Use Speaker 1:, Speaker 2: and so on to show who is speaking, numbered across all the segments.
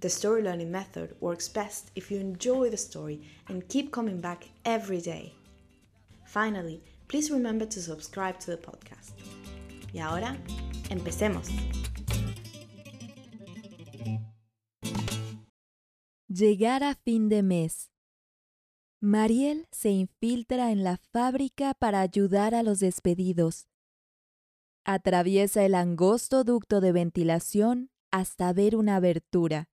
Speaker 1: the story learning method works best if you enjoy the story and keep coming back every day. Finally, please remember to subscribe to the podcast. Y ahora, empecemos.
Speaker 2: Llegar a fin de mes. Mariel se infiltra en la fábrica para ayudar a los despedidos. Atraviesa el angosto ducto de ventilación hasta ver una abertura.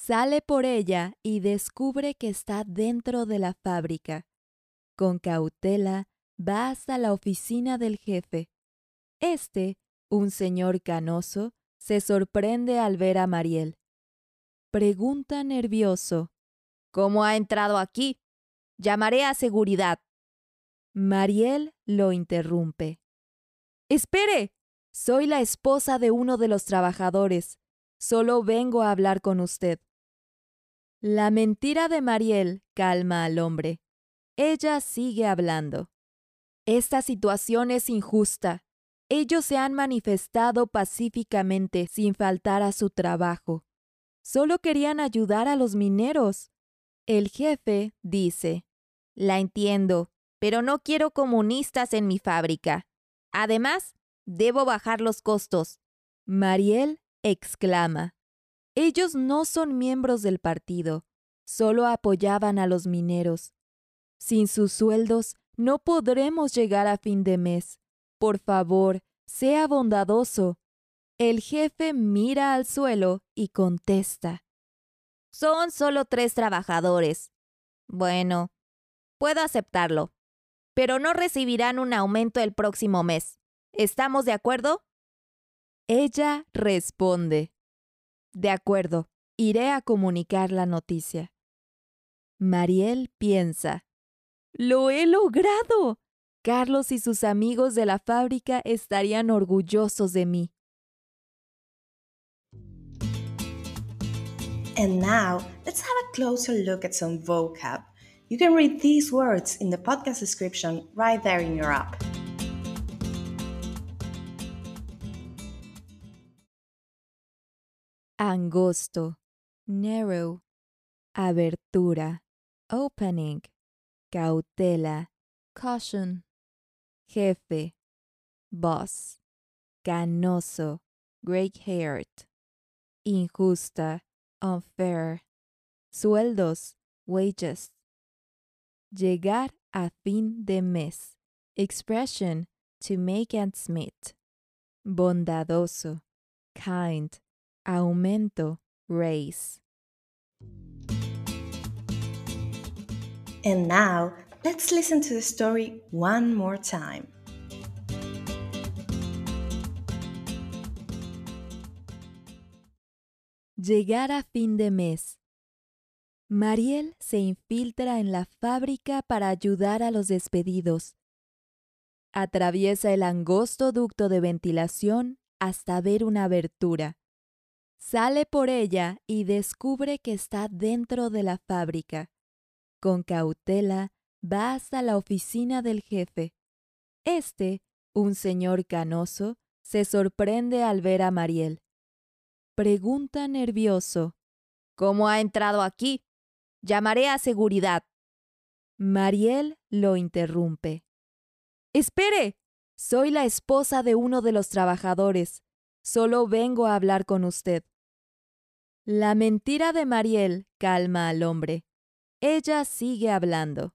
Speaker 2: Sale por ella y descubre que está dentro de la fábrica. Con cautela va hasta la oficina del jefe. Este, un señor canoso, se sorprende al ver a Mariel. Pregunta nervioso.
Speaker 3: ¿Cómo ha entrado aquí? Llamaré a seguridad.
Speaker 2: Mariel lo interrumpe.
Speaker 3: Espere. Soy la esposa de uno de los trabajadores. Solo vengo a hablar con usted.
Speaker 2: La mentira de Mariel calma al hombre. Ella sigue hablando.
Speaker 3: Esta situación es injusta. Ellos se han manifestado pacíficamente sin faltar a su trabajo. Solo querían ayudar a los mineros.
Speaker 2: El jefe dice,
Speaker 3: la entiendo, pero no quiero comunistas en mi fábrica. Además, debo bajar los costos.
Speaker 2: Mariel exclama. Ellos no son miembros del partido, solo apoyaban a los mineros. Sin sus sueldos no podremos llegar a fin de mes. Por favor, sea bondadoso. El jefe mira al suelo y contesta.
Speaker 3: Son solo tres trabajadores. Bueno, Puedo aceptarlo, pero no recibirán un aumento el próximo mes. ¿Estamos de acuerdo?
Speaker 2: Ella responde. De acuerdo, iré a comunicar la noticia. Mariel piensa. Lo he logrado. Carlos y sus amigos de la fábrica estarían orgullosos de mí.
Speaker 1: And now, let's have a closer look at some vocab. You can read these words in the podcast description right there in your app.
Speaker 2: Angosto, narrow, abertura, opening, cautela, caution, jefe, boss, canoso, gray-haired, injusta, unfair, sueldos, wages, Llegar a fin de mes. Expression to make ends meet. Bondadoso. Kind. Aumento. Raise.
Speaker 1: And now, let's listen to the story one more time.
Speaker 2: Llegar a fin de mes. Mariel se infiltra en la fábrica para ayudar a los despedidos. Atraviesa el angosto ducto de ventilación hasta ver una abertura. Sale por ella y descubre que está dentro de la fábrica. Con cautela va hasta la oficina del jefe. Este, un señor canoso, se sorprende al ver a Mariel. Pregunta nervioso.
Speaker 3: ¿Cómo ha entrado aquí? Llamaré a seguridad.
Speaker 2: Mariel lo interrumpe.
Speaker 3: Espere. Soy la esposa de uno de los trabajadores. Solo vengo a hablar con usted.
Speaker 2: La mentira de Mariel calma al hombre. Ella sigue hablando.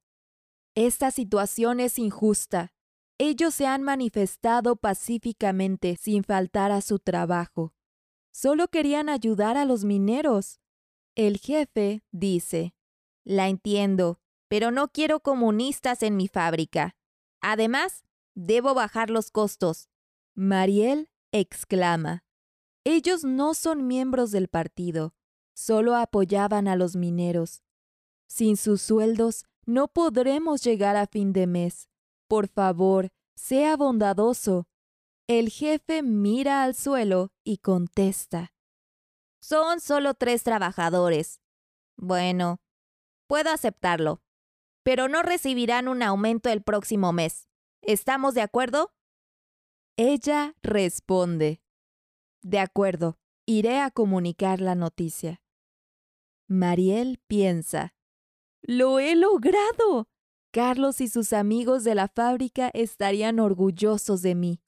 Speaker 2: Esta situación es injusta. Ellos se han manifestado pacíficamente sin faltar a su trabajo. Solo querían ayudar a los mineros. El jefe dice, La entiendo, pero no quiero comunistas en mi fábrica. Además, debo bajar los costos. Mariel exclama, Ellos no son miembros del partido, solo apoyaban a los mineros. Sin sus sueldos, no podremos llegar a fin de mes. Por favor, sea bondadoso. El jefe mira al suelo y contesta. Son solo tres trabajadores. Bueno, puedo aceptarlo, pero no recibirán un aumento el próximo mes. ¿Estamos de acuerdo? Ella responde. De acuerdo, iré a comunicar la noticia. Mariel piensa. ¡Lo he logrado! Carlos y sus amigos de la fábrica estarían orgullosos de mí.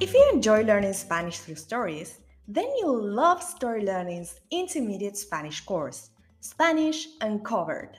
Speaker 1: If you enjoy learning Spanish through stories, then you'll love Story Learning's intermediate Spanish course, Spanish Uncovered.